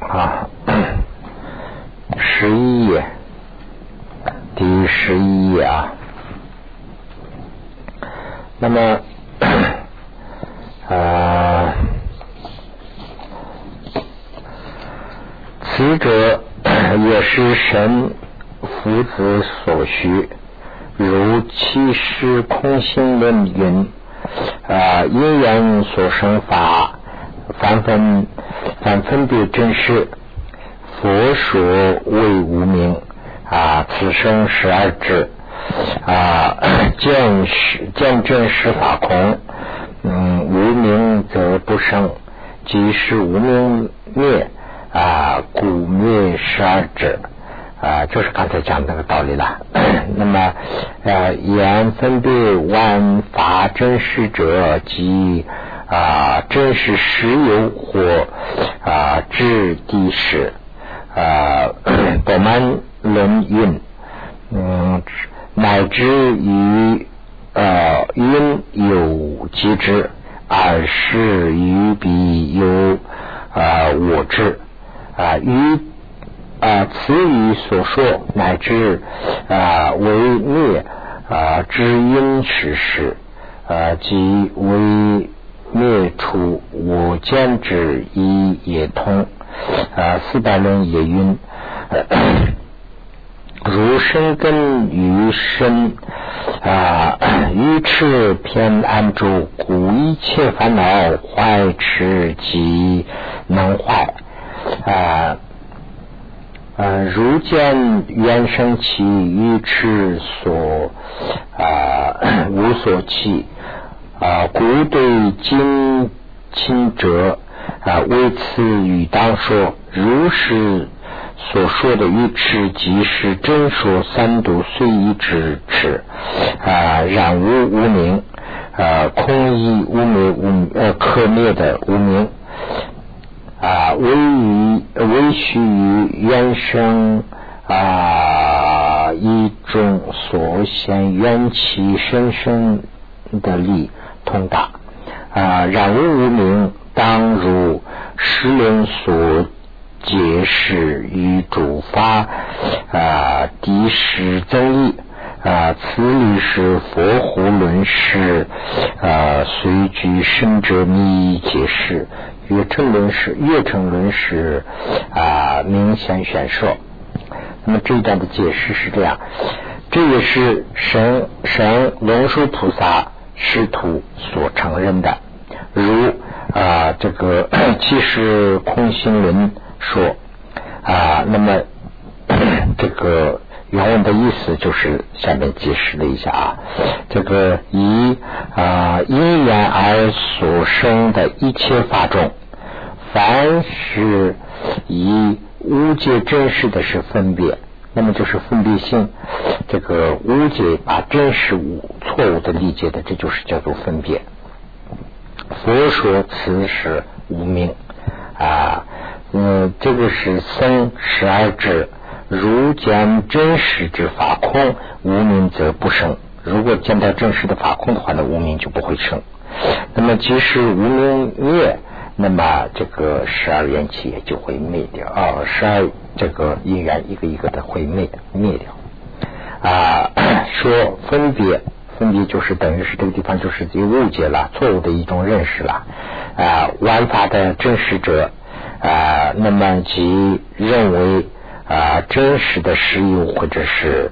啊，十一页，第十一页啊。那么，啊，此者也是神福子所需，如七师空心论云啊，因缘所生法。凡分凡分别真实，佛说为无名啊，此生十二智啊，见实见真实法空，嗯，无名则不生，即是无名灭啊，故灭十二智啊，就是刚才讲的那个道理了。那么呃，言分别万法真实者，即。啊，真是石油或啊质地时啊，我们论运，嗯，乃至于呃因有机之，而是于彼有啊我之啊于啊此语所说，乃至啊为灭啊知因实事啊即为。灭除我见之一也通。啊，四百论也云，如生根于身。啊，于痴偏安住，故一切烦恼坏痴即能坏。啊啊，如见原生起愚痴所啊 无所起。啊，故对今亲者啊，为此与当说，如是所说的愚痴，即是真说三毒虽一之痴啊，染污无名啊，空意无名无呃可灭的无名啊，唯于唯须于原生啊一种所现缘起生生的力。通达。啊，染污无名，当如石轮所解释与主发。啊，敌时增益啊，此理是佛胡论师啊，随举生者密解释，月成论师，月成论师啊，明显显说。那么这一段的解释是这样，这也是神神龙树菩萨。师徒所承认的，如啊这个 其实空心论说啊，那么 这个原文的意思就是下面解释了一下啊，这个以啊因缘而所生的一切法中，凡是以无界真实的是分别。那么就是分别心，这个误解把真实误错误的理解的，这就是叫做分别。佛说此是无名啊，嗯，这个是生十二智，如见真实之法空，无名则不生。如果见到真实的法空的话，那无名就不会生。那么即使无名灭。那么这个十二缘起也就会灭掉啊，十二这个因缘一个一个的会灭灭掉啊。说分别，分别就是等于是这个地方就是有误解了，错误的一种认识了啊。玩法的真实者啊，那么即认为啊真实的实有或者是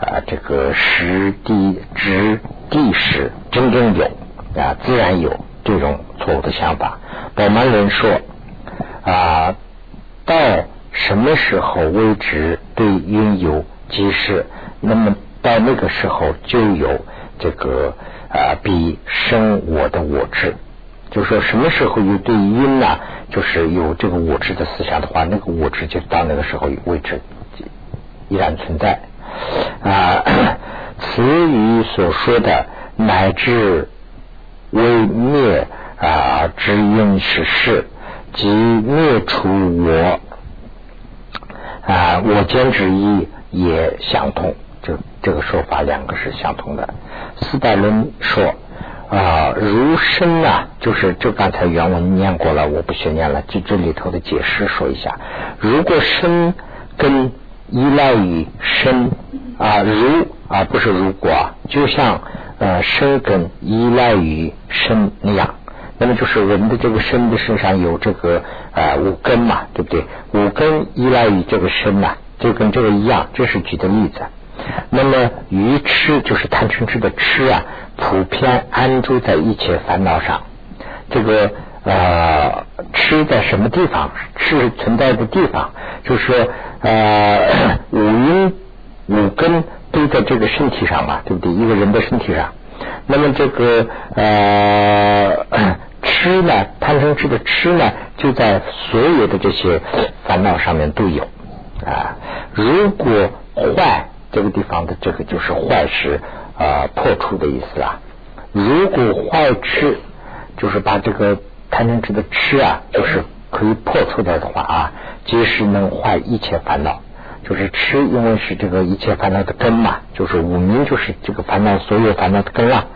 啊这个实地之地实真正有啊自然有这种错误的想法。我们人说啊，到什么时候为止对因有即是，那么到那个时候就有这个啊，比生我的我执。就是说什么时候有对因呢？就是有这个我执的思想的话，那个我执就到那个时候为止依然存在啊。此语所说的乃至为灭。啊，知因是事，即灭除我啊，我见之意也相同。这这个说法两个是相同的。四代论说，啊，如身啊，就是这刚才原文念过了，我不学念了，就这里头的解释说一下。如果身跟依赖于身啊，如啊不是如果，就像呃生根依赖于身那样，那么就是我们的这个身的身上有这个呃五根嘛，对不对？五根依赖于这个身呐，就跟这个一样，这是举的例子。那么愚痴就是贪嗔痴的痴啊，普遍安住在一切烦恼上。这个呃痴在什么地方？痴存在的地方，就是说呃五阴五根都在这个身体上嘛，对不对？一个人的身体上。那么这个呃痴呢，贪嗔痴的痴呢，就在所有的这些烦恼上面都有啊。如果坏。这个地方的这个就是坏事啊破除的意思啊。如果坏痴，就是把这个贪嗔痴的痴啊，就是可以破除掉的话啊，即使能坏一切烦恼。就是吃，因为是这个一切烦恼的根嘛，就是五名就是这个烦恼所有烦恼的根啊。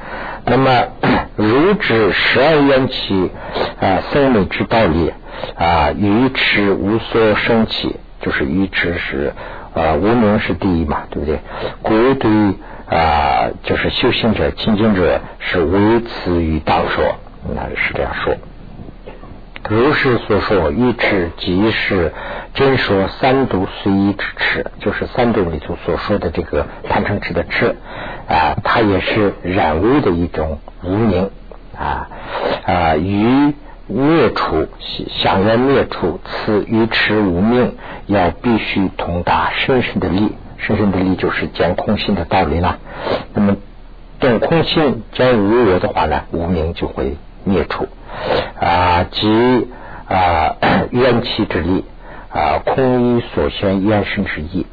那么 如指十二缘起啊生命之道理啊，愚痴无所生起，就是愚痴是。啊，无名是第一嘛，对不对？故对啊，就是修行者、清净者是唯此于道说，那是这样说。如是所说，愚痴即是真说三毒随意之痴，就是三毒里头所说的这个贪嗔痴的痴啊，它也是染污的一种无名啊啊与。灭除想要灭除此愚痴无名，要必须通达深深的力，深深的力就是见空性的道理了。那么懂空性将无我的话呢，无名就会灭除啊，即啊 缘起之力啊，空于所现缘生之意。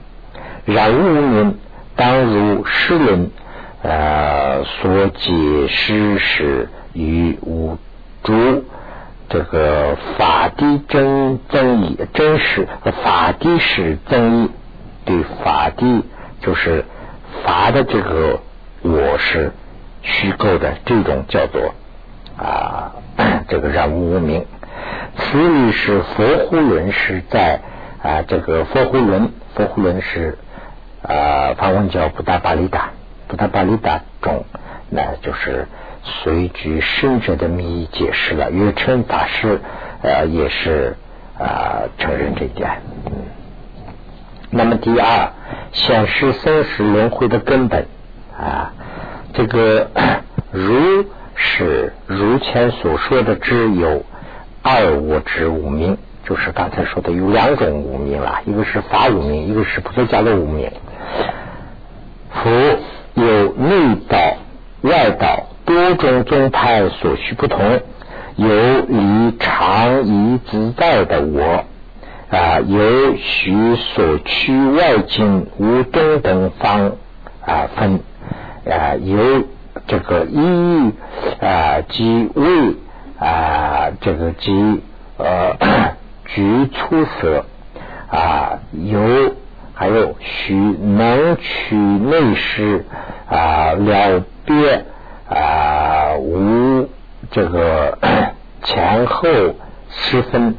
然无名，当如诗人呃所解释时与无诸。这个法的真增益，真实法的是增益，对法的就是法的这个我是虚构的，这种叫做啊 这个染污无名。此理是佛护论是在啊这个佛护论，佛护论是啊梵文叫布达巴利达，布达巴利达中，那就是。随举圣者的名义解释了，月称法师呃也是啊承认这一点。嗯，那么第二，显示生死轮回的根本啊，这个 如是如前所说的只有二我之无名，就是刚才说的有两种无名了，一个是法无名，一个是菩萨家的无名。佛有内道、外道。多种宗派所需不同，有离常以自在的我啊，有许所趋外境无中等方啊分啊，有这个一啊即为啊这个即呃局出色啊，有还有许能取内视啊了别。啊，无这个前后失分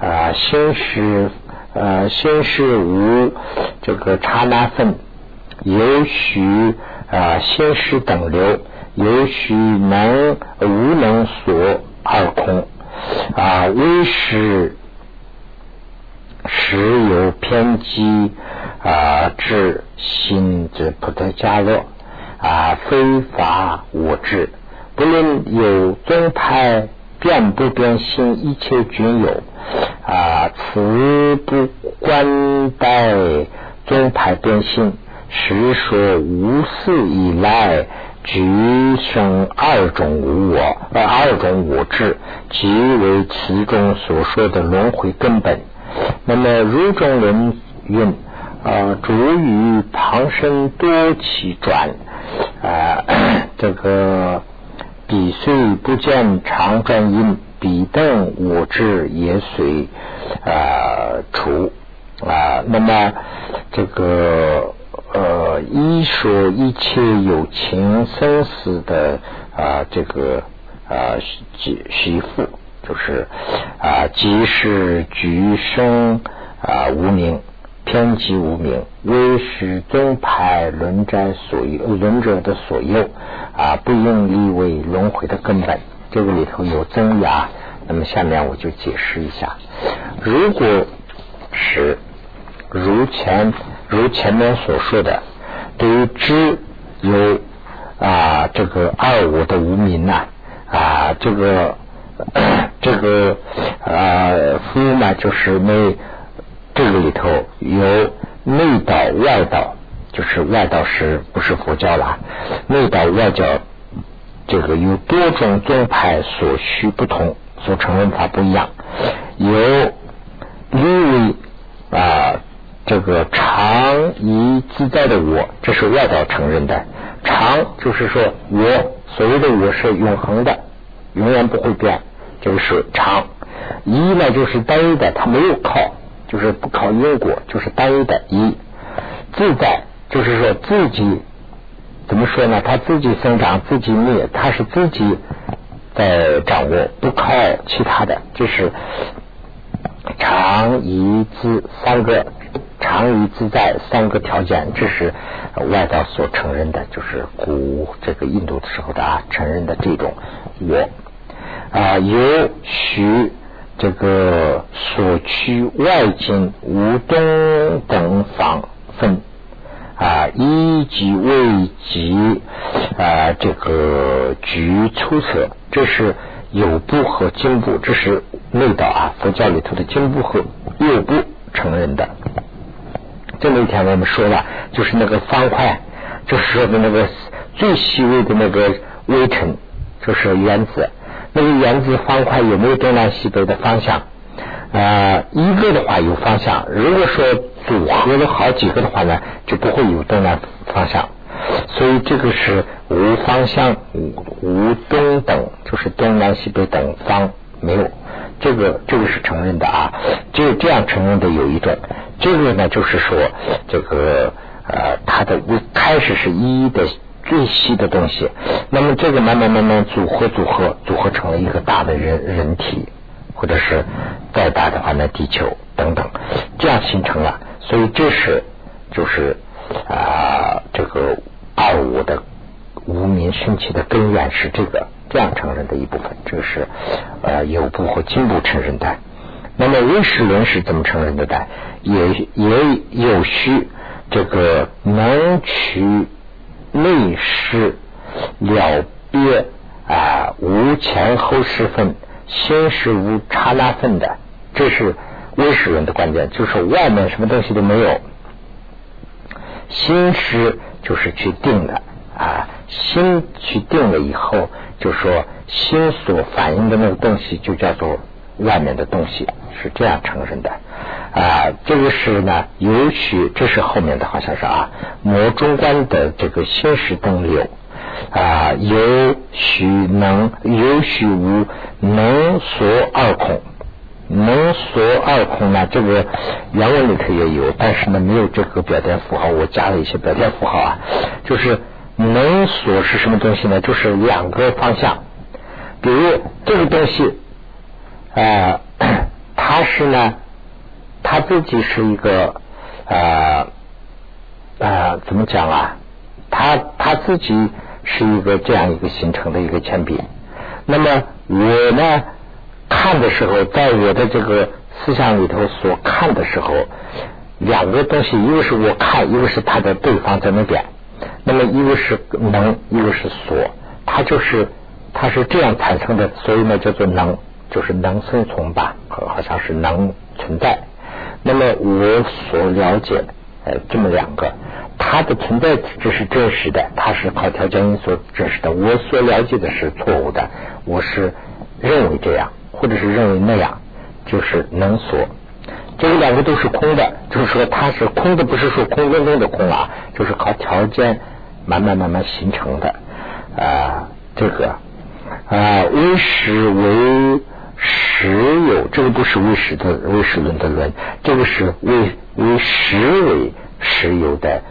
啊，先是呃，先是无这个刹那分，有许啊，先是等流，有许能无能所二空啊，为是时有偏激啊，至心之不得加乐。啊，非法我治，不论有宗派变不变心，一切均有啊。此不关待宗派变心，实说无四以来，俱生二种无我，二种我治，即为其中所说的轮回根本。那么如中人云啊，主于旁生多起转。啊，这个彼虽不见常转因，彼等我智也随啊除啊。那么这个呃，一说一切有情生死的啊，这个啊媳媳妇，就是啊，即是举生啊无名，偏激无名，为使宗派轮斋所有轮者的所有啊，不应立为轮回的根本。这个里头有增压，那么下面我就解释一下。如果是如前如前面所说的。对于知有啊这个二我的无名呐啊这个 这个啊夫呢就是内这个里头有内道外道，就是外道是不是佛教啦？内道外教这个有多种宗派所需不同，所承认法不一样，有因为啊。这个常以自在的我，这是外道承认的。常就是说我所谓的我是永恒的，永远不会变，就是常。一呢就是单一的，它没有靠，就是不靠因果，就是单一的。一自在就是说自己怎么说呢？他自己生长，自己灭，他是自己在掌握，不靠其他的。就是常一自三个。常于自在三个条件，这是外道所承认的，就是古这个印度的时候的啊，承认的这种我啊，有许这个所趋外境无东等方分啊，一级未及啊，这个局出色，这是有部和经部，这是内道啊，佛教里头的经部和右部承认的。这么一天我们说了，就是那个方块，就是说的那个最细微的那个微尘，就是原子。那个原子方块有没有东南西北的方向？呃，一个的话有方向。如果说组合了好几个的话呢，就不会有东南方向。所以这个是无方向、无无东等，就是东南西北等方没有。这个这个是承认的啊，就这样承认的有一种。这个呢，就是说，这个呃，它的一开始是一的最细的东西，那么这个慢慢慢慢组合组合组合成了一个大的人人体，或者是再大的话呢，地球等等，这样形成了。所以这是就是啊，这个二五的无名升起的根源是这个这样承认的一部分，这是呃有部和进部承认的。那么唯识论是怎么承认的呢？也也有需这个能取内实了别啊无前后世分，先是无刹那分的，这是唯识论的关键，就是外面什么东西都没有，心识就是去定的啊，心去定了以后，就说心所反映的那个东西就叫做外面的东西。是这样承认的。啊，这个是呢，有许这是后面的好像是啊，魔中观的这个心识灯流。啊，有许能有许无能所二空，能所二空呢，这个原文里头也有，但是呢没有这个表点符号，我加了一些表点符号啊，就是能所是什么东西呢？就是两个方向，比如这个东西啊。他是呢，他自己是一个呃呃，怎么讲啊？他他自己是一个这样一个形成的一个铅笔。那么我呢，看的时候，在我的这个思想里头所看的时候，两个东西，一个是我看，一个是他的对方在那边。那么一个是能，一个是所，它就是它是这样产生的，所以呢叫做能。就是能生存吧，好像是能存在。那么我所了解，呃，这么两个，它的存在这是真实的，它是靠条件因素真实的。我所了解的是错误的，我是认为这样，或者是认为那样，就是能所。这两个都是空的，就是说它是空的，不是说空洞中的空啊，就是靠条件慢慢慢慢形成的啊，这个啊，为实为。实有这个不是为实的为实论的论，这个是为为实为实有的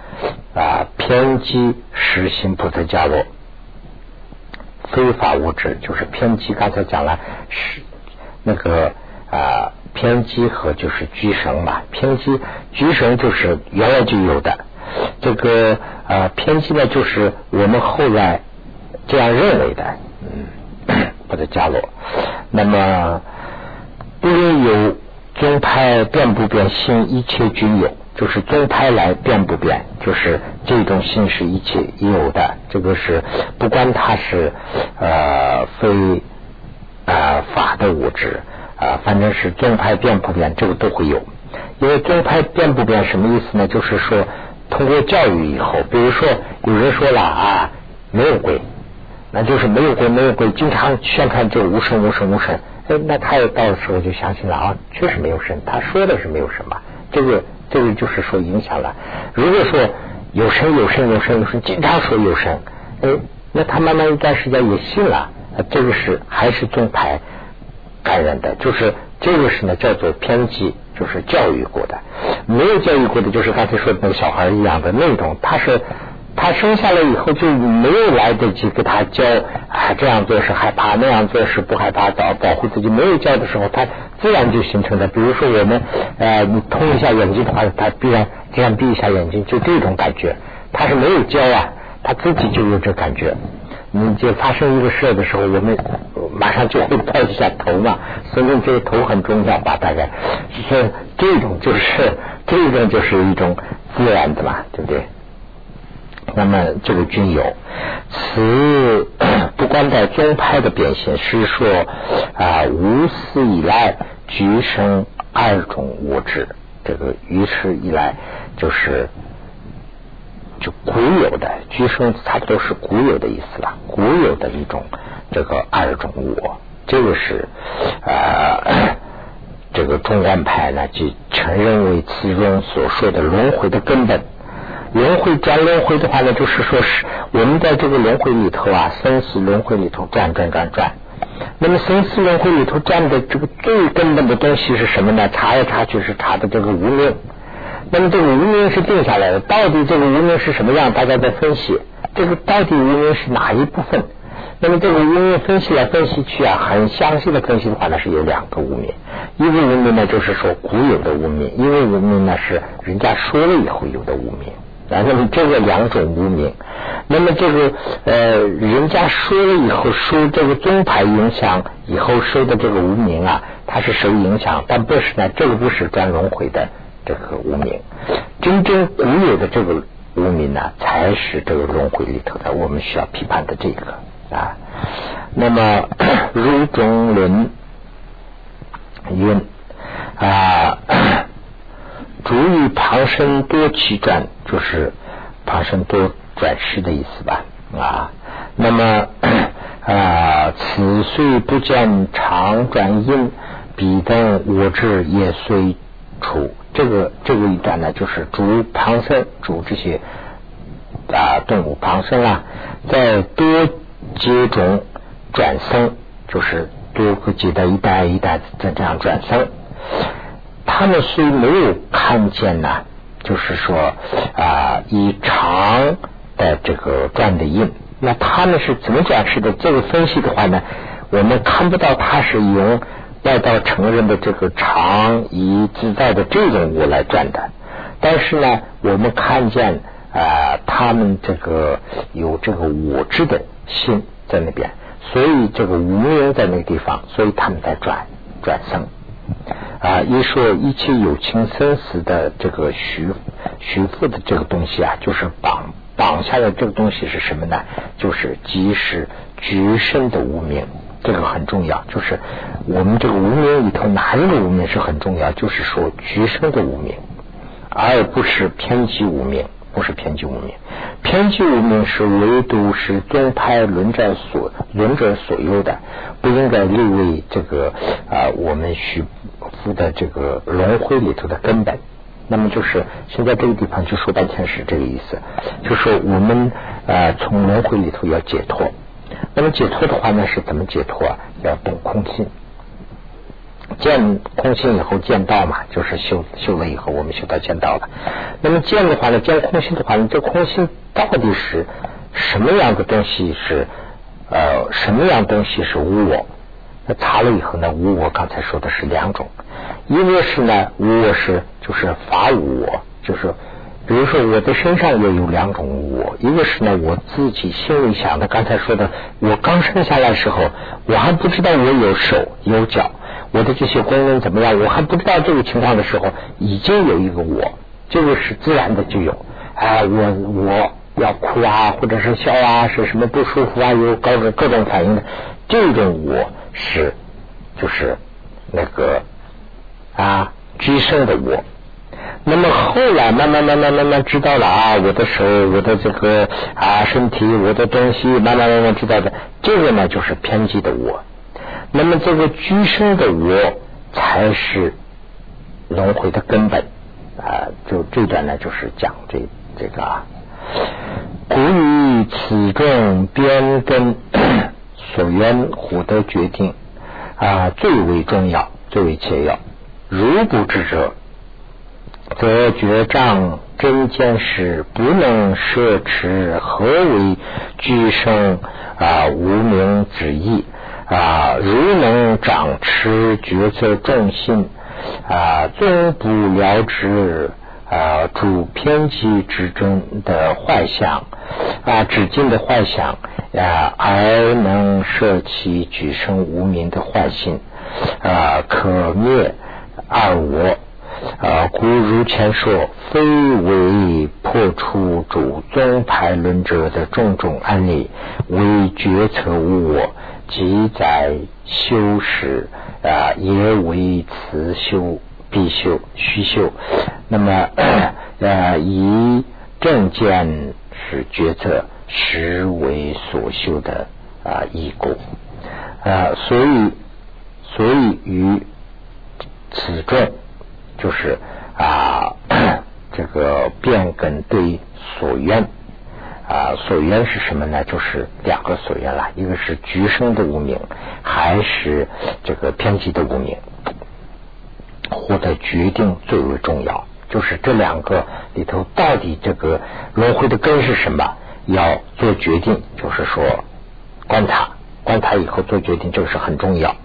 啊偏激实行菩萨加罗，非法物质就是偏激。刚才讲了是那个啊偏激和就是居生嘛，偏激居生就是原来就有的，这个啊偏激呢就是我们后来这样认为的，嗯，菩萨伽罗。那么不论有宗派变不变，心一切均有。就是宗派来变不变，就是这种心是一切有的。这个是不管它是呃非啊法的物质啊，反正是宗派变不变，这个都会有。因为宗派变不变什么意思呢？就是说通过教育以后，比如说有人说了啊没有鬼，那就是没有鬼没有鬼，经常宣传就无神无神无神，哎，那他也到时候就相信了啊，确实没有神，他说的是没有什么，这个。这个就是说影响了。如果说有神有神有神有神，经常说有神，哎，那他慢慢一段时间也信了。这个是还是宗派感染的，就是这个是呢叫做偏激，就是教育过的。没有教育过的，就是刚才说的那个小孩一样的那种，他是。他生下来以后就没有来得及给他教啊，这样做是害怕，那样做是不害怕，保保护自己。没有教的时候，他自然就形成的。比如说我们呃，你通一下眼睛的话，他必然这样闭一下眼睛，就这种感觉。他是没有教啊，他自己就有这感觉。你就发生一个事的时候，我们马上就会抱一下头嘛。所以这个头很重要吧？大概是这种，就是这种就是一种自然的嘛，对不对？那么这个均有，此不光在宗派的变现，是说啊，无始以来俱生二种物质，这个于是以来就是就古有的居生，差不多是古有的意思了，古有的一种这个二种我，这个是啊，这个中观派呢就承认为其中所说的轮回的根本。轮回转轮回的话呢，就是说是我们在这个轮回里头啊，生死轮回里头转转转转。那么生死轮回里头转的这个最根本的东西是什么呢？查一查就是查的这个无名。那么这个无名是定下来的，到底这个无名是什么样？大家在分析，这个到底无名是哪一部分？那么这个无名分析来分析去啊，很详细的分析的话呢，是有两个无名。一个无名呢，就是说古有的无名；一个无名呢，是人家说了以后有的无名。啊，那么这个两种无名，那么这个呃，人家说了以后受这个宗派影响以后受的这个无名啊，它是受影响，但不是呢，这个不是转轮回的这个无名，真正古有的这个无名呢，才是这个轮回里头的，我们需要批判的这个啊。那么如中论云啊。主于旁生多起转，就是旁生多转世的意思吧？啊，那么啊，此虽不见常转因，彼等我智也虽处。这个这个一段呢，就是主旁生，主这些啊动物旁生啊，在多阶中转生，就是多个阶段一代一代在这样转生。他们虽没有看见呢，就是说啊，以长的这个转的印，那他们是怎么转世的？这个分析的话呢，我们看不到他是用要到成人的这个长以自在的这种物来转的。但是呢，我们看见啊，他们这个有这个我知的心在那边，所以这个无名在那个地方，所以他们在转转生。啊，一说一切有情生死的这个徐徐复的这个东西啊，就是绑绑下的这个东西是什么呢？就是即是局生的无名，这个很重要。就是我们这个无名里头哪一个无名是很重要？就是说局生的无名，而不是偏激无名。不是偏激无名，偏激无名是唯独是宗派论者所论者所有的，不应该列为这个啊我们许夫的这个轮回里头的根本。那么就是现在这个地方就说半天是这个意思，就说我们啊从轮回里头要解脱。那么解脱的话呢是怎么解脱啊？要懂空性见空性以后见道嘛，就是修修了以后，我们修到见道了。那么见的话呢，见空性的话，你这空性到底是什么样的东西？是呃，什么样东西是无我？那查了以后呢，无我刚才说的是两种，一个是呢，无我是就是法无我，就是比如说我的身上也有两种我，一个是呢我自己心里想的，刚才说的，我刚生下来时候，我还不知道我有手有脚。我的这些功能怎么样？我还不知道这个情况的时候，已经有一个我，这个是自然的就有。啊，我我要哭啊，或者是笑啊，是什么不舒服啊，有各种各种反应的，这种我是就是那个啊居生的我。那么后来慢慢慢慢慢慢知道了啊，我的手，我的这个啊身体，我的东西，慢慢慢慢知道的，这个呢就是偏激的我。那么这个居身的我才是轮回的根本啊！就这段呢，就是讲这这个啊。古语此中边根 所缘虎的决定啊，最为重要，最为切要。如不知者，则觉障真见时不能摄持何为居生啊无名之意。啊，如能掌持决策重心啊，终不了之啊，主偏激之中的幻想啊，止境的幻想啊，而能摄其举生无名的幻心啊，可灭二我啊。故如前说，非为破除主宗派论者的种种案例，为决策无我。即在修时啊，也为此修必修虚修。那么呃，以正见是决策，实为所修的啊义故啊。所以，所以于此中，就是啊，这个变更对所愿。啊，所缘是什么呢？就是两个所缘了，一个是局生的无名，还是这个偏激的无名？获得决定最为重要，就是这两个里头到底这个轮回的根是什么？要做决定，就是说观察，观察以后做决定，这个是很重要。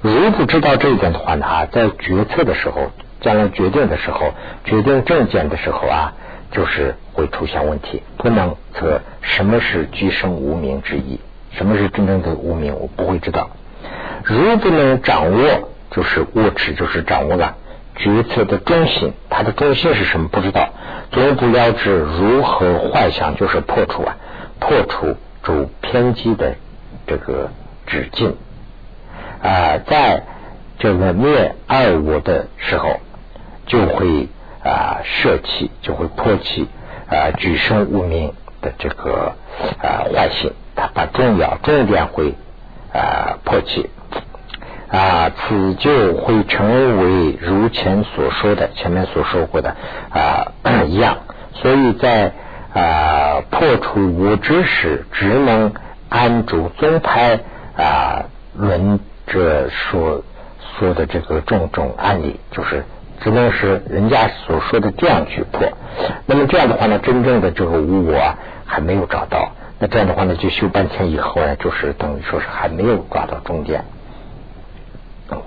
如不知道这一点的话呢，在决策的时候，将来决定的时候，决定证件的时候啊。就是会出现问题，不能测什么是居生无名之意，什么是真正的无名，我不会知道。如不能掌握，就是握持，就是掌握了决策的中心，它的中心是什么？不知道，总不了知如何坏想，就是破除啊，破除主偏激的这个止境啊，在这个灭二我的时候，就会。啊，舍弃就会破弃啊，举生无名的这个啊坏性，它把重要重点会啊破弃啊，此就会成为如前所说的前面所说过的啊一样。所以在啊破除无知时，只能按住宗派啊论者说说的这个种种案例，就是。只能是人家所说的这样去破，那么这样的话呢，真正的这个无我还没有找到，那这样的话呢，就修半天以后呢，就是等于说是还没有抓到中间。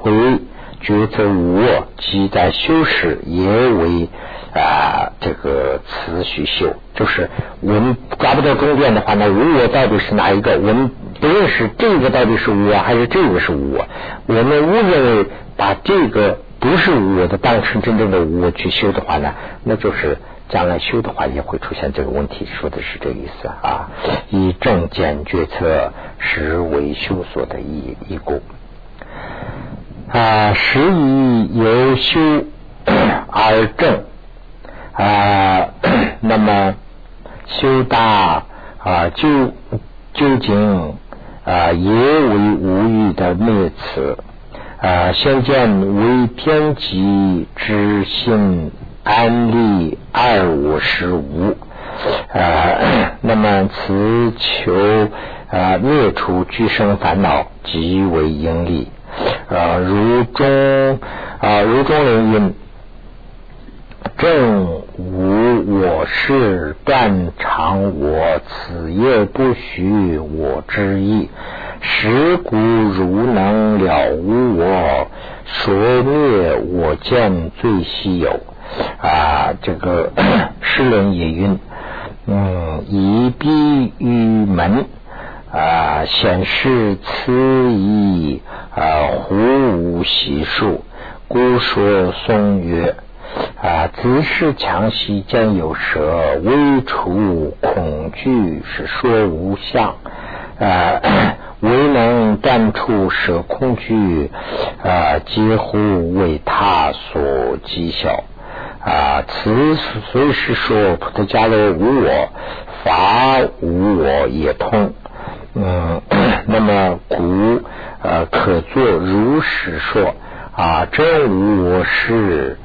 为觉则无我，即在修时也为啊这个持续修，就是我们抓不到中间的话呢，无我到底是哪一个？我们不认识这个到底是无我还是这个是无我？我们误认为把这个。不是我的当成真正的我去修的话呢，那就是将来修的话也会出现这个问题。说的是这个意思啊。以正见决策实为修所的一一故啊，实以由修 而正啊。那么修大啊，究究竟啊，也为无欲的灭此。啊，先见为天极之心安利二五十无啊，那么此求啊灭除居生烦恼即为盈利呃，如中啊，如中人云：正无我事，断常我，此业不许我之意。实故如能了无我，所灭我见最稀有啊！这个 诗人也云：嗯，以逼于门啊，显示此意啊，胡无习数，故说颂曰啊，子是强兮见有蛇，微除恐惧是说无相啊。唯能断出舍空惧，啊，几乎为他所讥笑。啊，此所以是说，普特伽罗无我，法无我也通。嗯，那么古呃可作如实说。啊，真无我事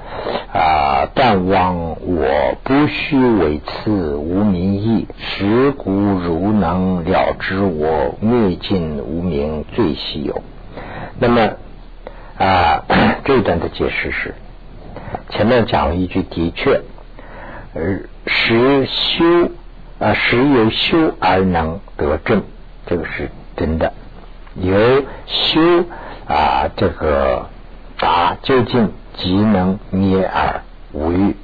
啊，但望我不须为此无名义，实故如能了知我灭尽无名最稀有。那么啊，这一段的解释是前面讲了一句，的确，而，实修啊，实有修而能得正，这个是真的，有修啊，这个。答究竟即能灭而无欲，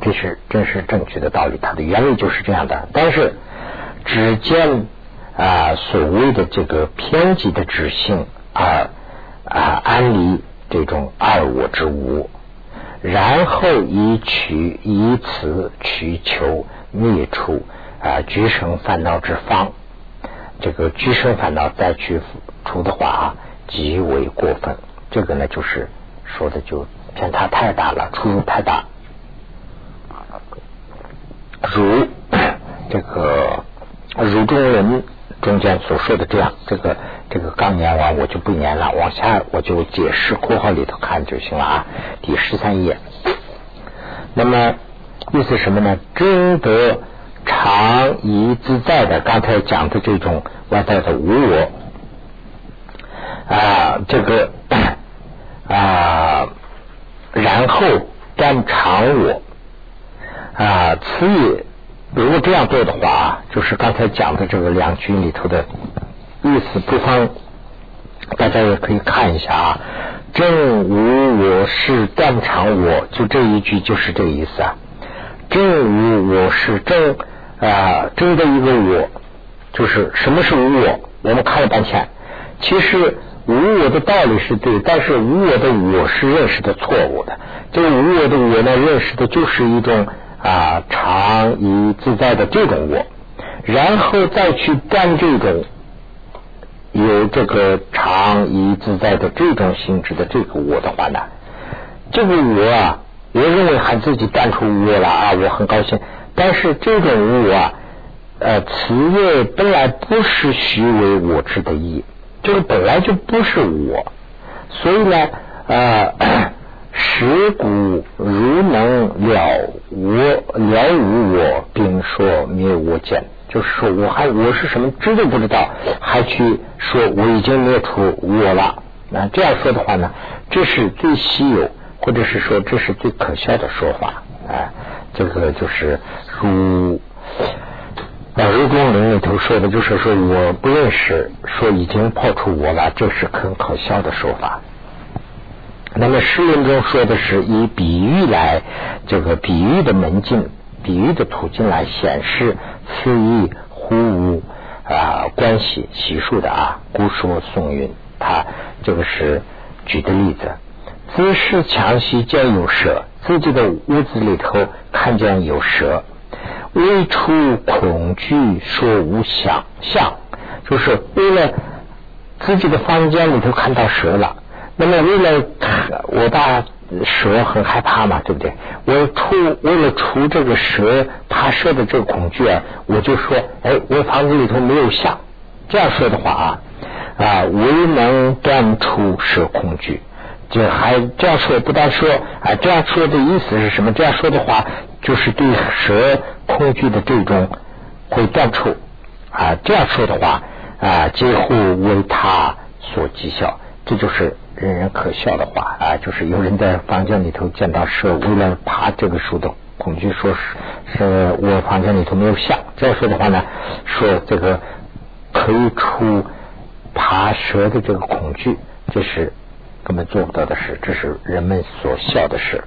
这是这是正确的道理。它的原理就是这样的。但是只见啊所谓的这个偏激的执性而啊安离这种二我之无，然后以取以此取求灭除啊居生烦恼之方，这个居生烦恼再去除的话啊，极为过分。这个呢，就是说的就偏差太大了，出入太大。如 这个如中人中间所说的这样，这个这个刚念完我就不念了，往下我就解释括号里头看就行了啊。第十三页，那么意思什么呢？真得常宜自在的，刚才讲的这种外在的无我啊，这个。啊，然后断常我啊，此也。如果这样做的话，就是刚才讲的这个两句里头的意思，不妨大家也可以看一下啊。正无我是断常我，就这一句就是这个意思啊。正无我是正啊，真的一个我，就是什么是无我？我们看了半天，其实。无我的道理是对，但是无我的我是认识的错误的。这个无我的我呢，认识的就是一种啊常以自在的这种我，然后再去断这种有这个常以自在的这种性质的这个我的话呢，这个我啊，我认为还自己断出无我了啊，我很高兴。但是这种无我啊，呃，此业本来不是虚为我之的意。这个本来就不是我，所以呢，呃，实古如能了我了无我，并说灭我见，就是说我还我是什么知都不知道，还去说我已经灭除我了。那这样说的话呢，这是最稀有，或者是说这是最可笑的说法啊。这个就是如。那如中林里头说的就是说我不认识，说已经抛出我了，这是很可笑的说法。那么诗文中说的是以比喻来，这个比喻的门径、比喻的途径来显示此意互无啊关系习数的啊。故说宋云，他这个是举的例子：姿势强袭见有蛇，自己的屋子里头看见有蛇。未出恐惧，说无想象，就是为了自己的房间里头看到蛇了。那么为了我把蛇很害怕嘛，对不对？我出为了除这个蛇怕蛇的这个恐惧啊，我就说，哎，我房子里头没有象。这样说的话啊啊，唯能断除蛇恐惧。就还这样说，不但说啊，这样说的意思是什么？这样说的话，就是对蛇恐惧的这种会断除啊。这样说的话啊，几乎为他所讥笑。这就是人人可笑的话啊！就是有人在房间里头见到蛇，为了爬这个树的恐惧，说是我房间里头没有下。这样说的话呢，说这个可以出爬蛇的这个恐惧，这是根本做不到的事，这是人们所笑的事。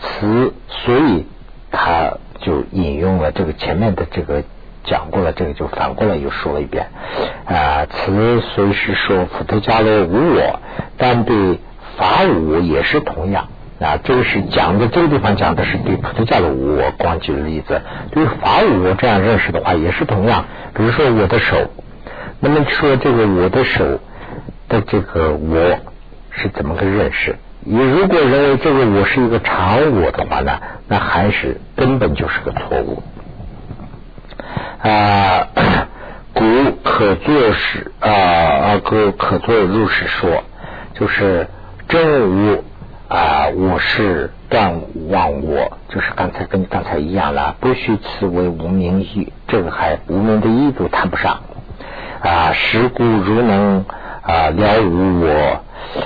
此所以他就引用了这个前面的这个。讲过了，这个就反过来又说了一遍啊。此虽是说普特伽罗无我，但对法无也是同样啊。这个是讲的这个地方讲的是对普特伽罗无我，光举例子。对法无我这样认识的话，也是同样。比如说我的手，那么说这个我的手的这个我是怎么个认识？你如果认为这个我是一个常我的话呢，那还是根本就是个错误。啊，古可作是啊啊，可可作入史说，就是真无啊，我是断忘我，就是刚才跟刚才一样了，不许此为无名义，这个还无名的义都谈不上啊。实故如能啊了无我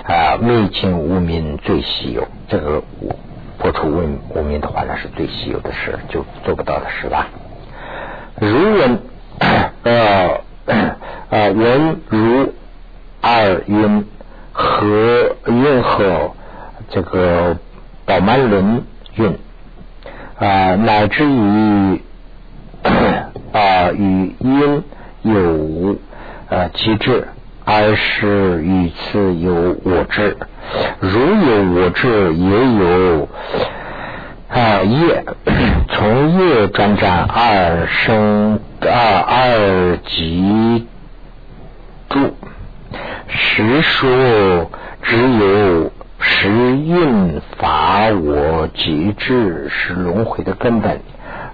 啊，未尽无名最稀有，这个破除无无名的话，那是最稀有的事，就做不到的事吧。如人，呃呃，人如二云和运和这个宝曼伦运啊，乃至于啊与因有无呃机制，而是与此有我智，如有我智，也有。啊，业。从业转转二生二二即住，实说只有实运法我极致是轮回的根本。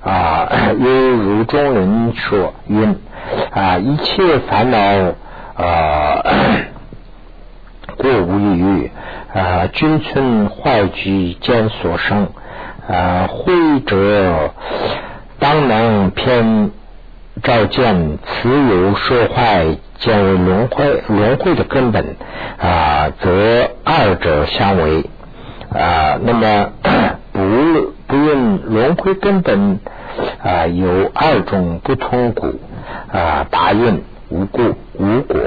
啊，犹如中人说运。啊，一切烦恼啊过无余啊，君村坏局见所生。啊，慧者当能偏照见此有说坏，见为轮回轮回的根本啊，则二者相违啊。那么不不论轮回根本啊，有二种不同故啊，大运无故无果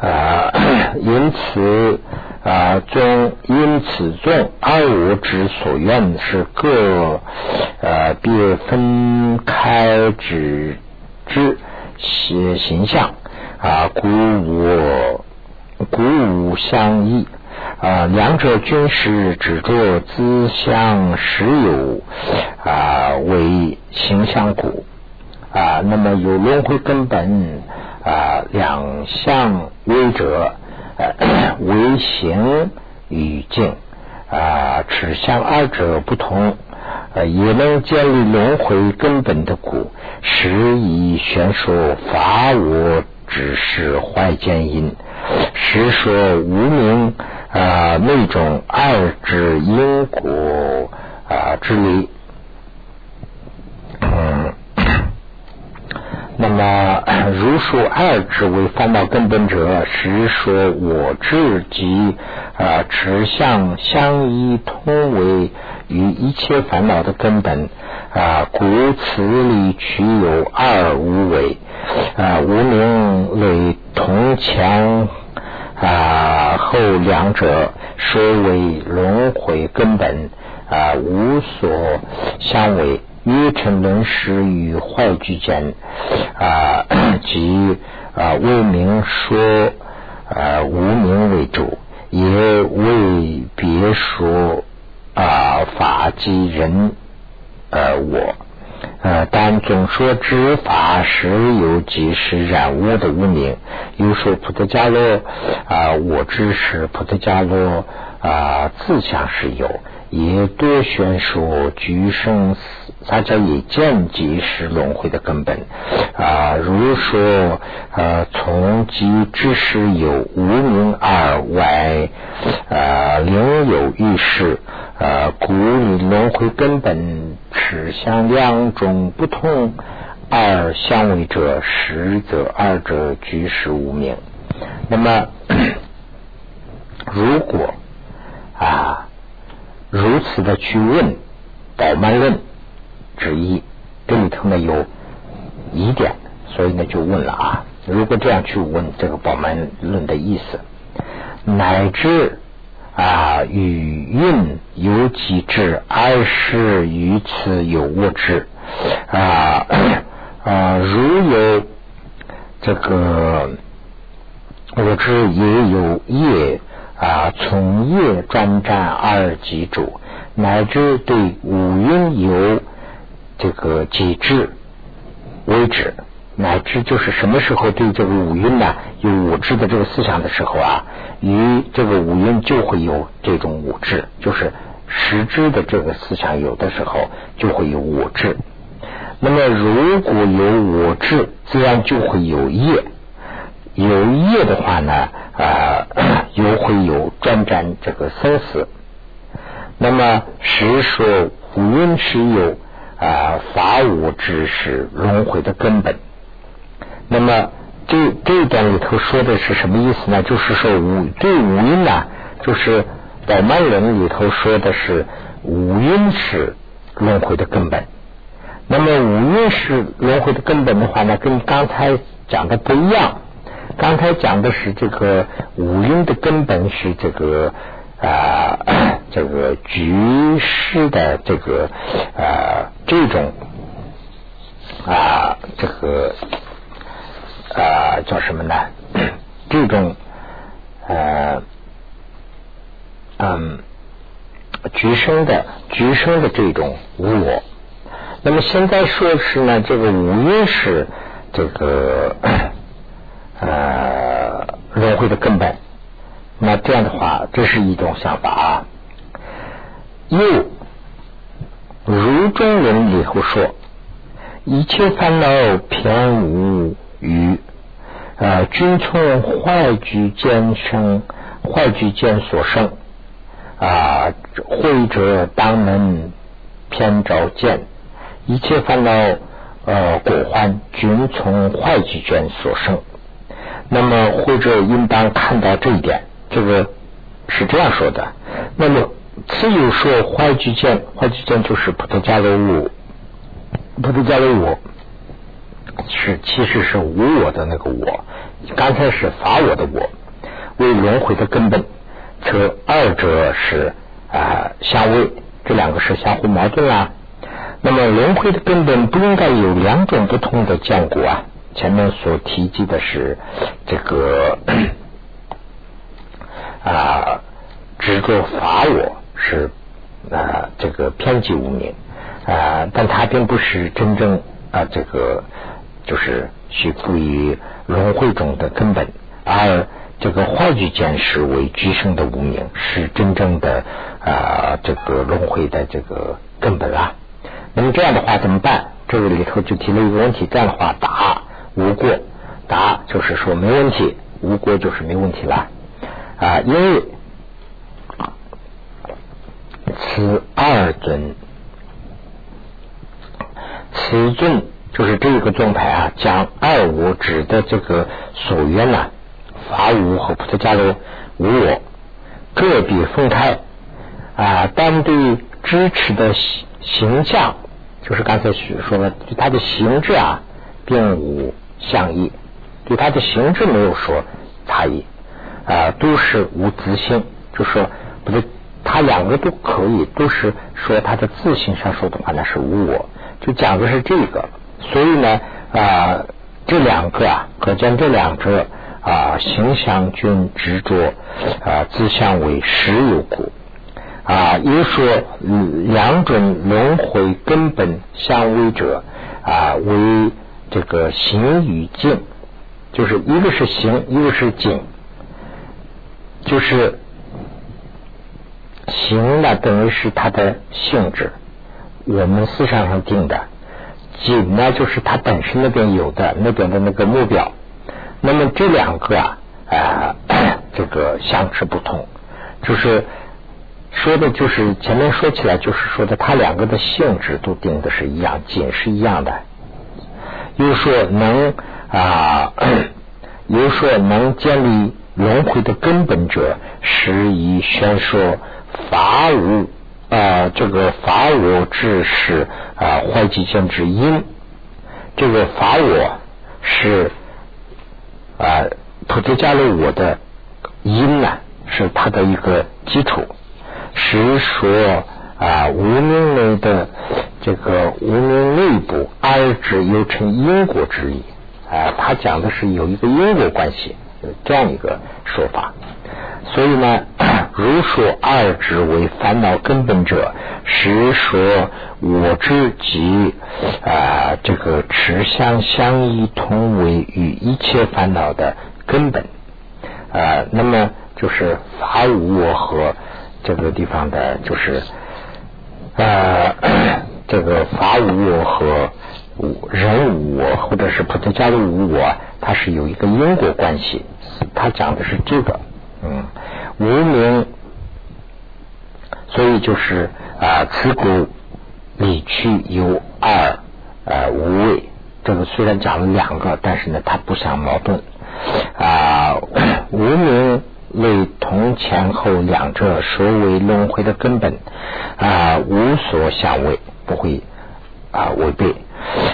啊，因此。啊，中因此中二我之所愿是各呃别分开之之形形象啊，故无故无相异啊，两者均是只着自相实有啊为形象故啊，那么有轮回根本啊，两相为者。为形与静啊，此相二者不同，呃，也能建立轮回根本的故，实以玄说法我只是坏见因，实说无名啊那种二之因果啊之理。嗯。那么，如说二之为烦恼根本者，实说我智及啊持相相依通为与一切烦恼的根本啊，故此理取有二无为啊，无名为同强啊，后两者说为轮回根本啊，无所相违。约成论时与坏俱间啊，即啊为名说啊无名为主，也为别说啊法即人呃我呃，但总说知法实有即是染污的无名，又说普特伽罗啊我知是普特伽罗啊自相是有。也多宣说居生死，大家也见即是轮回的根本啊。如说呃，从即知识有无名而外啊，另有一事呃，故以轮回根本指向两种不同而相违者，实则二者俱是无名。那么 如果啊如此的去问宝曼论之一，这里头呢有疑点，所以呢就问了啊。如果这样去问这个宝曼论的意思，乃至啊与运有几智，而是于此有物质啊 啊如有这个物质也有业啊从业专占二级主，乃至对五蕴有这个几智为止。乃至就是什么时候对这个五蕴呢有五智的这个思想的时候啊，与这个五蕴就会有这种五智，就是实知的这个思想有的时候就会有五智。那么如果有五智，自然就会有业，有业的话呢，啊，又会有专占这个生死。那么实说五蕴是有啊法五智是轮回的根本。那么这这一段里头说的是什么意思呢？就是说五对五蕴呢，就是宝曼人里头说的是五蕴是轮回的根本。那么五蕴是轮回的根本的话呢，跟刚才讲的不一样。刚才讲的是这个五蕴的根本是这个啊 这个局势的这个啊这种啊这个。呃，叫什么呢？这种呃嗯，局生的局生的这种无我。那么现在说是呢，这个五蕴是这个呃轮回的根本。那这样的话，这是一种想法啊。又如中人里头说，一切烦恼偏无。与啊，均从坏局间生，坏局间所生啊。慧者当能偏着见，一切烦恼呃果患均从坏局间所生。那么或者应当看到这一点，这个是这样说的。那么此有说坏局间，坏局间就是菩提伽罗物，菩提伽罗我。是，其实是无我的那个我，刚才是法我的我，为轮回的根本，则二者是啊相位，这两个是相互矛盾啊。那么轮回的根本不应该有两种不同的见果啊。前面所提及的是这个 啊执着法我是啊这个偏激无明啊，但他并不是真正啊这个。就是去赋予轮回中的根本，而这个坏聚见识为居生的无名，是真正的啊这个轮回的这个根本啊。那么这样的话怎么办？这个里头就提了一个问题，这样的话答无过，答就是说没问题，无过就是没问题了啊，因为此二尊，此尊。就是这个宗派啊，将二我指的这个所缘呢，法无和菩提伽罗无我个别分开啊，但对支持的形形象，就是刚才说的，对它的形制啊，并无相异，对它的形制没有说差异啊，都是无自性，就说不对，它两个都可以，都是说它的自性上说的话，那是无我，就讲的是这个。所以呢，啊，这两个啊，可见这两者啊，形象均执着啊，自相为实有故啊。又说两种轮回根本相违者啊，为这个形与静，就是一个是形，一个是境，就是形呢，等于是它的性质，我们思想上定的。景呢，就是它本身那边有的那边的那个目标。那么这两个啊，啊，这个相持不同，就是说的，就是前面说起来，就是说的，它两个的性质都定的是一样，景是一样的。又说能啊，又说能建立轮回的根本者，是以宣说法无啊，这个法我之是啊，坏极见之因。这个法我是啊，普陀迦罗我的因呢，是它的一个基础。是说啊，无名内的这个无名内部二指又称因果之意啊，他讲的是有一个因果关系有这样一个说法。所以呢，如说二指为烦恼根本者，实说我之及啊这个持相相依同为与一切烦恼的根本啊，那么就是法无我和这个地方的，就是呃这个法无我和人无我，或者是菩提迦的无我，它是有一个因果关系，他讲的是这个。嗯，无名，所以就是啊，此故理去有二呃无畏。这个虽然讲了两个，但是呢，它不相矛盾啊。无名为同前后两者所为轮回的根本啊，无所相违，不会啊违背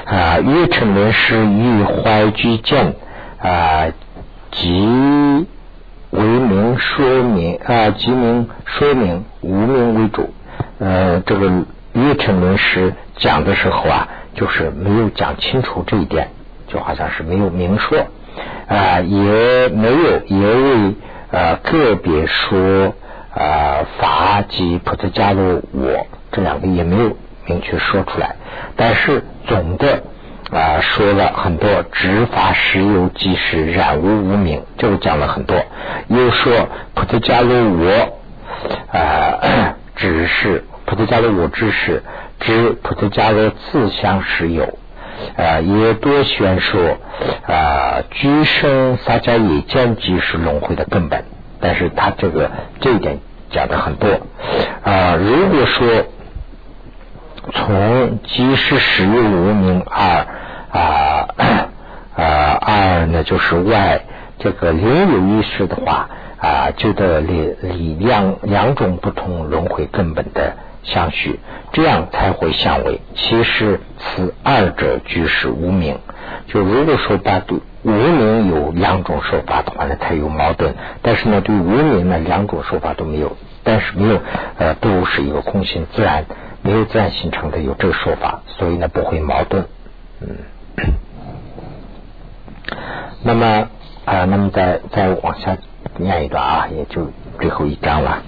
啊。月成论是与怀居见啊即。为名说明啊，即名说明无名为主。呃，这个月成论师讲的时候啊，就是没有讲清楚这一点，就好像是没有明说啊，也没有也为呃个别说啊法及菩萨加入我这两个也没有明确说出来，但是总的。啊，说了很多执法实有即是染污无名，这个讲了很多。又说菩提迦罗我啊，只是菩提迦罗我只是知菩提迦罗自相实有啊，也多宣说啊，居生撒迦也见即是轮回的根本。但是他这个这一点讲的很多啊。如果说从即是使用无名二。啊啊二呢，就是外这个另有意识的话啊，就得理理两两种不同轮回根本的相续，这样才会相违。其实此二者俱是无名。就如果说把对无名有两种说法的话呢，它有矛盾；但是呢，对无名呢，两种说法都没有，但是没有呃，都是一个空性自然，没有自然形成的有这个说法，所以呢，不会矛盾。嗯。那么啊，那么再再往下念一段啊，也就最后一章了。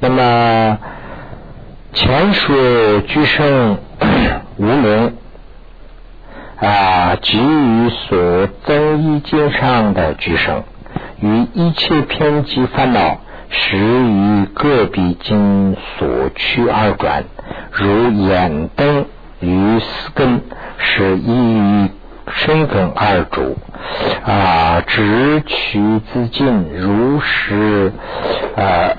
那么前说居生 无名啊，基于所增一阶上的居生，与一切偏激烦恼，始于个别经所趋而转，如眼灯于四根，是依于。深根二主啊，直取自尽，如是啊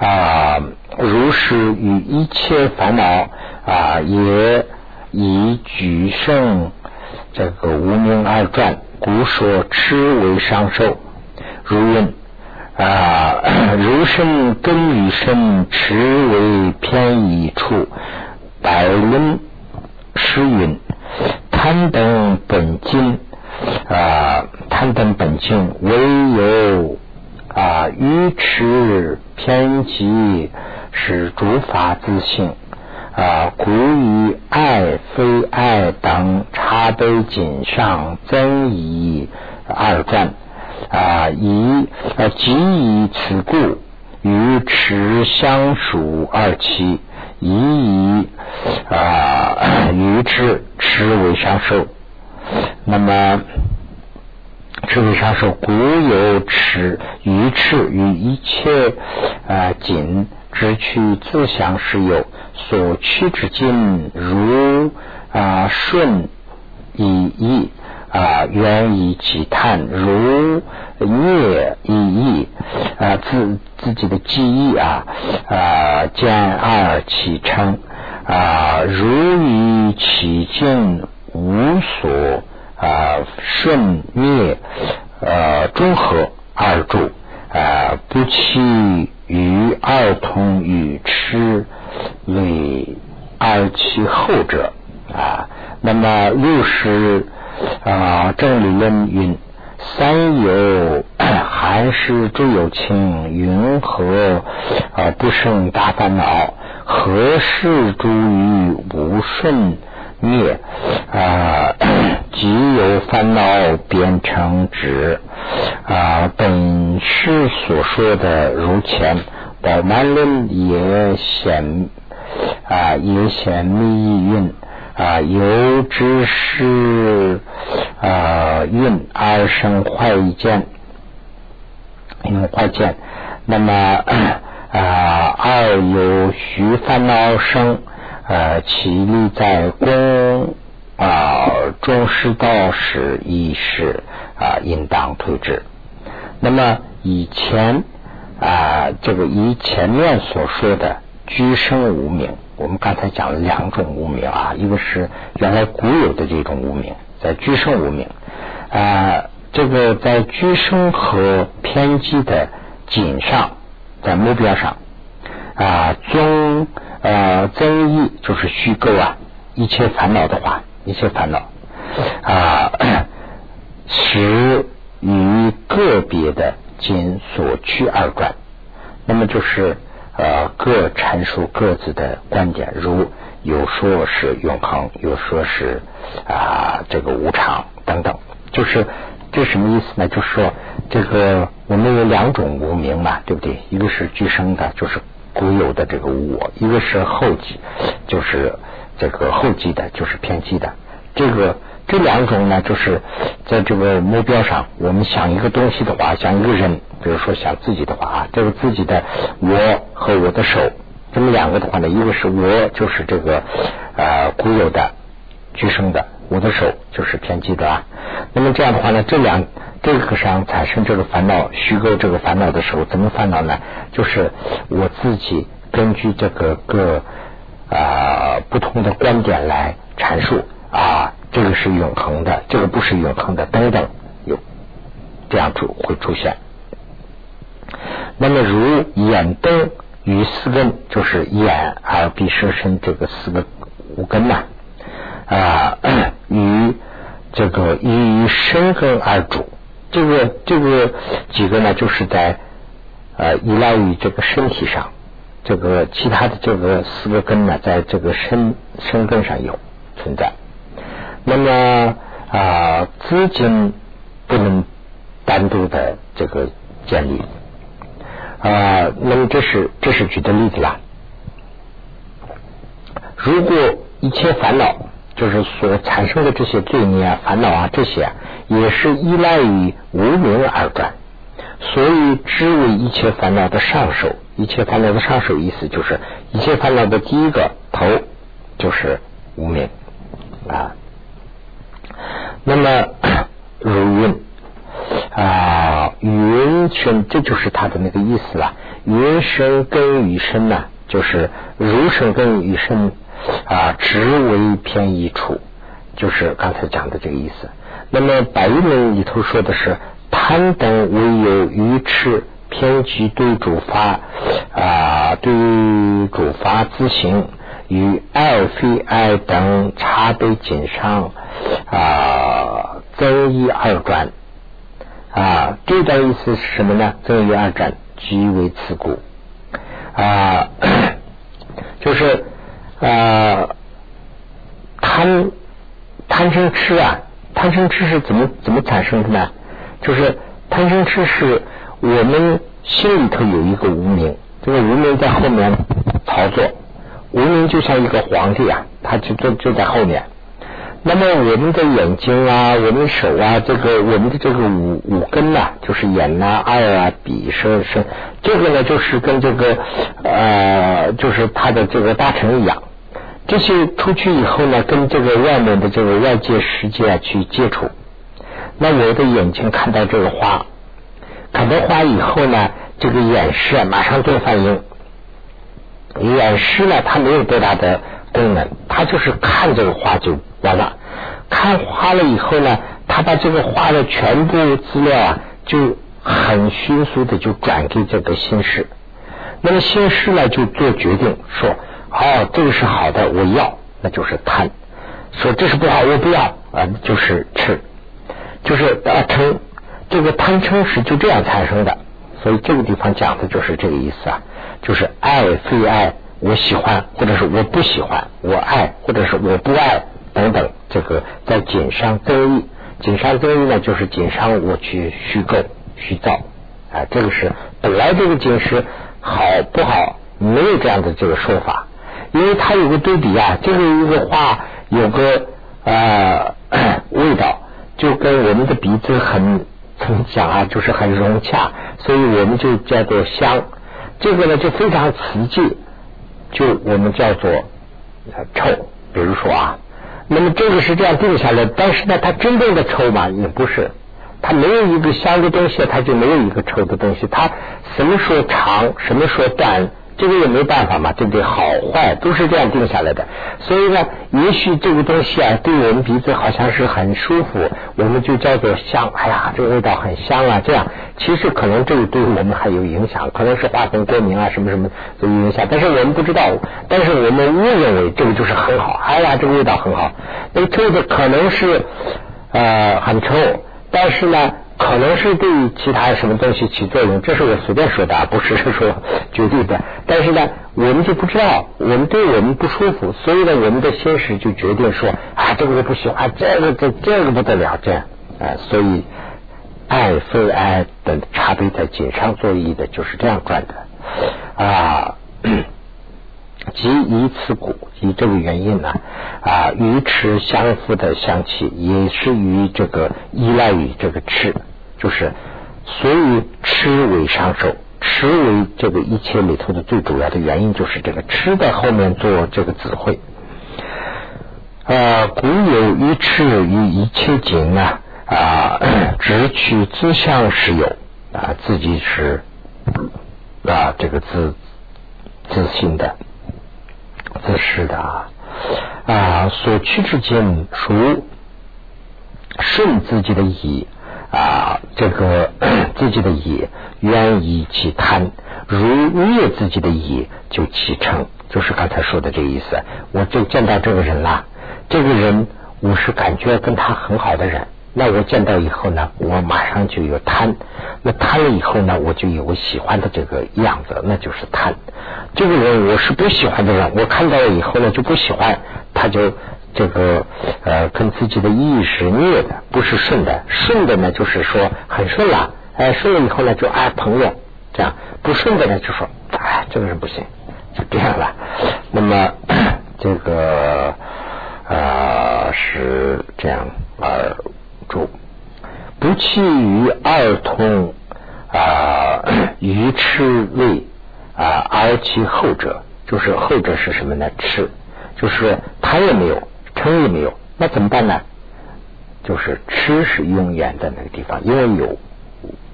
啊，如是与一切烦恼啊，也以举胜这个无名而转，故说痴为上寿。如云啊，如生根与生持为偏一处，百论诗云。贪等本经啊，贪等本经唯有啊愚痴偏激是诸法自性啊，故于爱非爱等茶杯锦上增以二转啊，以啊即以此故与持相属二期。以以啊鱼吃吃为上寿，那么吃为上寿，古有吃鱼吃与一切啊仅只取自相是有所趋之境，如啊顺以意啊愿以己叹，如业以意啊自。自己的记忆啊啊，见二起称啊，如于其境无所啊顺灭呃中和二住，啊，不期于二通与痴为二其后者啊。那么六十啊，正理论云：三有寒湿诸有情，云何啊不生大烦恼？何事诸于无顺灭啊？即由烦恼变成止啊？本师所说的如前，宝曼论也显啊，也显密蕴啊，由之是啊蕴而生坏见，因坏见，那么。啊，二有虚烦恼生，呃，其力在公啊，中师道时亦是啊，应当推之。那么以前啊，这个以前面所说的居生无名，我们刚才讲了两种无名啊，一个是原来古有的这种无名，在居生无名啊，这个在居生和偏激的井上。在目标上啊，综呃增益就是虚构啊，一切烦恼的话，一切烦恼啊，使与个别的仅所趋二转，那么就是呃各阐述各自的观点，如有说是永恒，有说是啊这个无常等等，就是这什么意思呢？就是说这个。我们有两种无名嘛，对不对？一个是具生的，就是固有的这个我；一个是后继，就是这个后继的，就是偏激的。这个这两种呢，就是在这个目标上，我们想一个东西的话，想一个人，比如说想自己的话啊，这个自己的我和我的手，这么两个的话呢，一个是我，就是这个呃固有的居生的，我的手就是偏激的啊。那么这样的话呢，这两。这个上产生这个烦恼、虚构这个烦恼的时候，怎么烦恼呢？就是我自己根据这个个啊不同的观点来阐述啊，这个是永恒的，这个不是永恒的，等等，有这样出会出现。那么如眼灯与四根，就是眼、耳、鼻、舌、身这个四个五根呐啊，与这个以身根而主。这个这个几个呢，就是在呃依赖于这个身体上，这个其他的这个四个根呢，在这个身身根上有存在。那么啊，资金不能单独的这个建立啊。那么这是这是举的例子啦。如果一切烦恼。就是所产生的这些罪孽啊、烦恼啊，这些啊，也是依赖于无名而转，所以知为一切烦恼的上首。一切烦恼的上首意思就是一切烦恼的第一个头就是无名啊。那么 如云啊，云生，这就是他的那个意思了。云生根与生呢，就是如生根与生。啊，直为偏一处，就是刚才讲的这个意思。那么白论里头说的是贪等唯有愚痴偏激对主发啊，对主发自行与爱非爱等差别紧上啊，增益二转啊，这段意思是什么呢？增益二转即为此故啊，就是。啊，贪贪生吃啊，贪生吃是怎么怎么产生的呢？就是贪生吃是我们心里头有一个无名，这个无名在后面操作，无名就像一个皇帝啊，他就就就在后面。那么我们的眼睛啊，我们手啊，这个我们的这个五五根呐，就是眼呐、耳啊、鼻、舌、身，这个呢就是跟这个呃，就是他的这个大臣一样。这些出去以后呢，跟这个外面的这个外界世界啊去接触。那我的眼睛看到这个花，看到花以后呢，这个眼识啊马上做反应。眼识呢，它没有多大的功能，它就是看这个花就完了。看花了以后呢，他把这个花的全部资料啊就很迅速的就转给这个心事。那么心事呢，就做决定说：哦，这个是好的，我要，那就是贪；说这是不好，我不要啊，就是吃，就是啊嗔。这个贪嗔是就这样产生的。所以这个地方讲的就是这个意思啊，就是爱非爱，我喜欢或者是我不喜欢，我爱或者是我不爱等等，这个在锦上增益。锦上增益呢，就是锦上我去虚构、虚造啊，这个是本来这个景是好不好，没有这样的这个说法，因为它有个对比啊，这个一个花有个呃 味道，就跟我们的鼻子很。怎么讲啊？就是很融洽，所以我们就叫做香。这个呢就非常刺激，就我们叫做臭。比如说啊，那么这个是这样定下来，但是呢，它真正的抽嘛也不是，它没有一个香的东西，它就没有一个臭的东西。它什么时候长，什么时候短。这个也没办法嘛，对不对？好坏都是这样定下来的。所以呢，也许这个东西啊，对我们鼻子好像是很舒服，我们就叫做香。哎呀，这个味道很香啊！这样其实可能这个对我们还有影响，可能是花粉过敏啊，什么什么有影响。但是我们不知道，但是我们误认为这个就是很好。哎呀，这个味道很好。那臭的可能是呃很臭，但是呢。可能是对其他什么东西起作用，这是我随便说的，不是说 绝对的。但是呢，我们就不知道，我们对我们不舒服，所以呢，我们的心识就决定说啊，这个我不喜欢，这个这这个不得了，这样啊，所以爱非爱的差别在锦上作意的就是这样转的啊。即以此故，以这个原因呢，啊，与吃相符的香气，也是与这个依赖于这个吃，就是所以吃为上受，吃为这个一切里头的最主要的原因，就是这个吃在后面做这个指挥。啊，古有一吃于一切景啊，啊，只取自相是有啊，自己是啊，这个自自信的。自是的啊啊，所趋之间属顺自己的意啊，这个 自己的意愿意其贪，如灭自己的意就起成，就是刚才说的这个意思。我就见到这个人了，这个人我是感觉跟他很好的人。那我见到以后呢，我马上就有贪，那贪了以后呢，我就有我喜欢的这个样子，那就是贪。这个人我是不喜欢的人，我看到了以后呢就不喜欢，他就这个呃跟自己的意识逆的，不是顺的。顺的呢就是说很顺了，哎顺了以后呢就爱朋友这样，不顺的呢就说哎这个人不行，就这样了。那么 这个啊是这样而。主不弃于二通啊，于痴味啊，而其后者就是后者是什么呢？痴，就是他也没有，称也没有，那怎么办呢？就是吃是永远的那个地方，因为有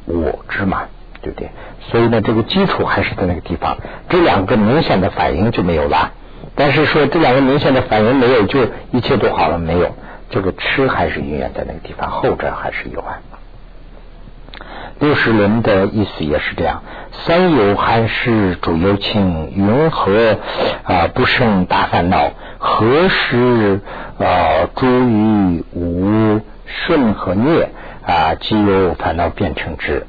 我知嘛，对不对？所以呢，这个基础还是在那个地方，这两个明显的反应就没有了。但是说这两个明显的反应没有，就一切都好了没有？这个吃还是永远在那个地方，后者还是有啊。六十轮的意思也是这样：三有寒湿主有情，云何啊不胜大烦恼？何时啊诸于无顺和孽啊，即有烦恼变成之。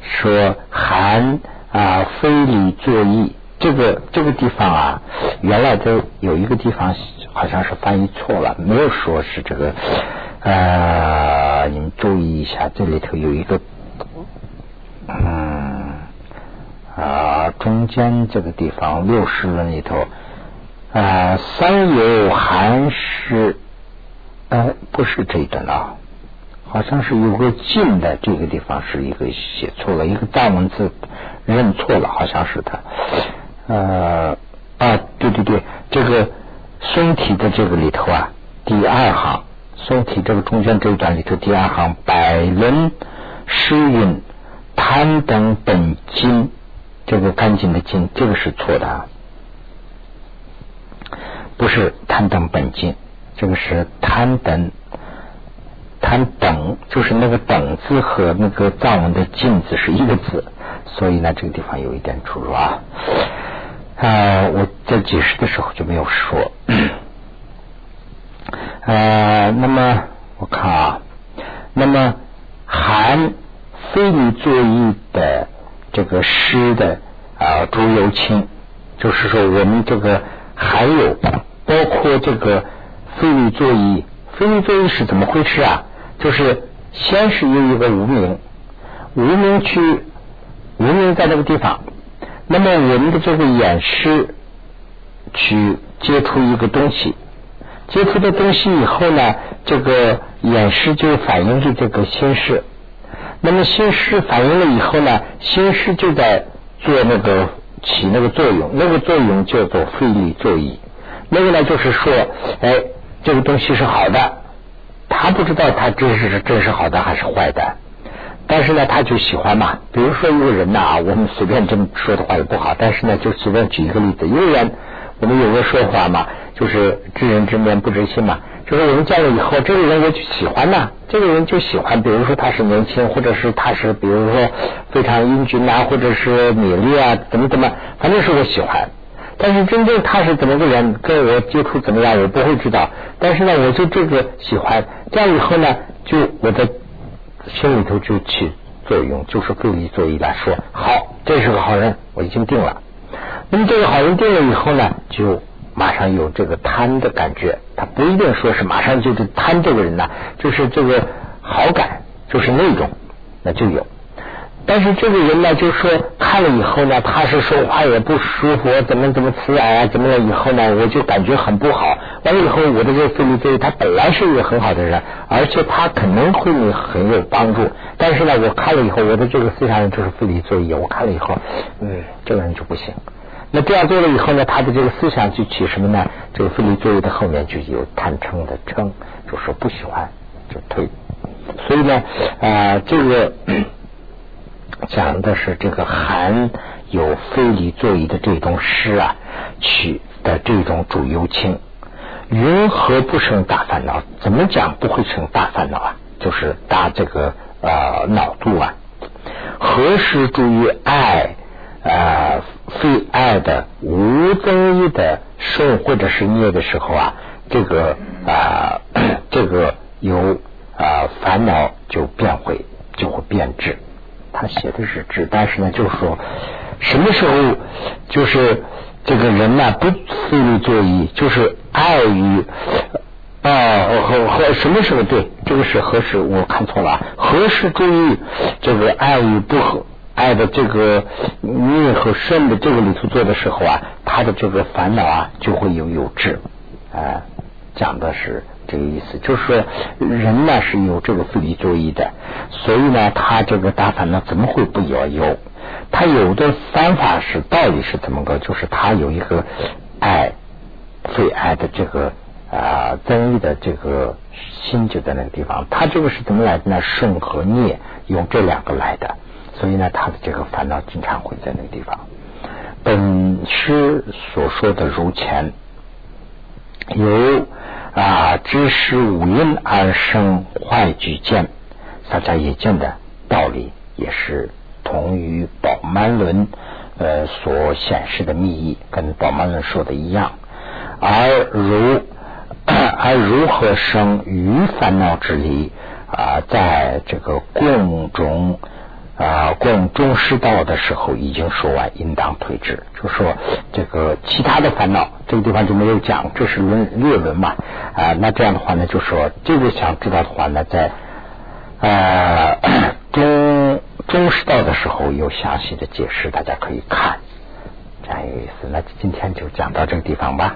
说寒啊非礼作意，这个这个地方啊，原来都有一个地方。好像是翻译错了，没有说是这个。呃，你们注意一下，这里头有一个，嗯啊，中间这个地方六十轮里头，啊，三有寒湿，呃，不是这一段啊，好像是有个进的这个地方是一个写错了，一个大文字认错了，好像是他。呃啊，对对对，这个。宋体的这个里头啊，第二行，宋体这个中间这一段里头第二行，百伦诗韵贪等本经，这个干净的净，这个是错的，啊，不是贪等本净，这个是贪等贪等，就是那个等字和那个藏文的进字是一个字，所以呢，这个地方有一点出入啊。啊，我在解释的时候就没有说。呃，那么我看啊，那么含非礼作意的这个诗的啊，朱由清，就是说我们这个还有包括这个非力作意，非力作意是怎么回事啊？就是先是有一个无名，无名去无名在那个地方。那么我们的这个眼识去接触一个东西，接触的东西以后呢，这个眼识就反映着这个心识。那么心识反映了以后呢，心识就在做那个起那个作用，那个作用叫做费力作意。那个呢，就是说，哎，这个东西是好的，他不知道他这是真是好的还是坏的。但是呢，他就喜欢嘛。比如说一个人呐，我们随便这么说的话也不好。但是呢，就随便举一个例子，一个人，我们有个说法嘛，就是知人知面不知心嘛。就是我们见了以后，这个人我就喜欢呐，这个人就喜欢。比如说他是年轻，或者是他是比如说非常英俊呐，或者是美丽啊，怎么怎么，反正是我喜欢。但是真正他是怎么个人，跟我接触怎么样，我不会知道。但是呢，我就这个喜欢，这样以后呢，就我的。心里头就起作用，就是费力作意来说，好，这是个好人，我已经定了。那么这个好人定了以后呢，就马上有这个贪的感觉。他不一定说是马上就是贪这个人呢，就是这个好感，就是那种，那就有。但是这个人呢，就说看了以后呢，他是说话也不舒服，怎么怎么刺耳啊，怎么了？以后呢，我就感觉很不好。完了以后，我的这个费力作业，他本来是一个很好的人，而且他可能会很有帮助。但是呢，我看了以后，我的这个思想就是费力作业，我看了以后，嗯，这个人就不行。那这样做了以后呢，他的这个思想就起什么呢？这个费力作业的后面就有贪嗔的称，就说不喜欢就退。所以呢，啊，这个。讲的是这个含有非礼作意的这种诗啊，取的这种主由情，云何不生大烦恼？怎么讲不会生大烦恼啊？就是大这个呃脑度啊？何时注意爱啊非爱的无增益的受或者是孽的时候啊，这个啊 这个有啊烦恼就变回就会变质。他写的是智，但是呢，就是说，什么时候就是这个人呢不思虑作意，就是爱于啊和和什么时候对这个是何时？我看错了啊，何时注意这个爱与不和爱的这个孽和顺的这个里头做的时候啊，他的这个烦恼啊就会有有智啊，讲的是。这个意思就是说，人呢是有这个自己作意的，所以呢，他这个大烦恼怎么会不有？有，他有的方法是道理是怎么个？就是他有一个爱最爱的这个啊增益的这个心就在那个地方。他这个是怎么来的呢？顺和孽用这两个来的，所以呢，他的这个烦恼经常会在那个地方。本诗所说的如前有。啊，知识无因而生坏举见，大家也见的道理也是同于宝曼伦呃所显示的密意，跟宝曼伦说的一样。而如 而如何生于烦恼之理啊，在这个共中。啊，供中师道的时候已经说完，应当退之。就说这个其他的烦恼，这个地方就没有讲，这是论略论嘛。啊，那这样的话呢，就说这个想知道的话呢，在呃中中师道的时候有详细的解释，大家可以看。这样有意思。那今天就讲到这个地方吧。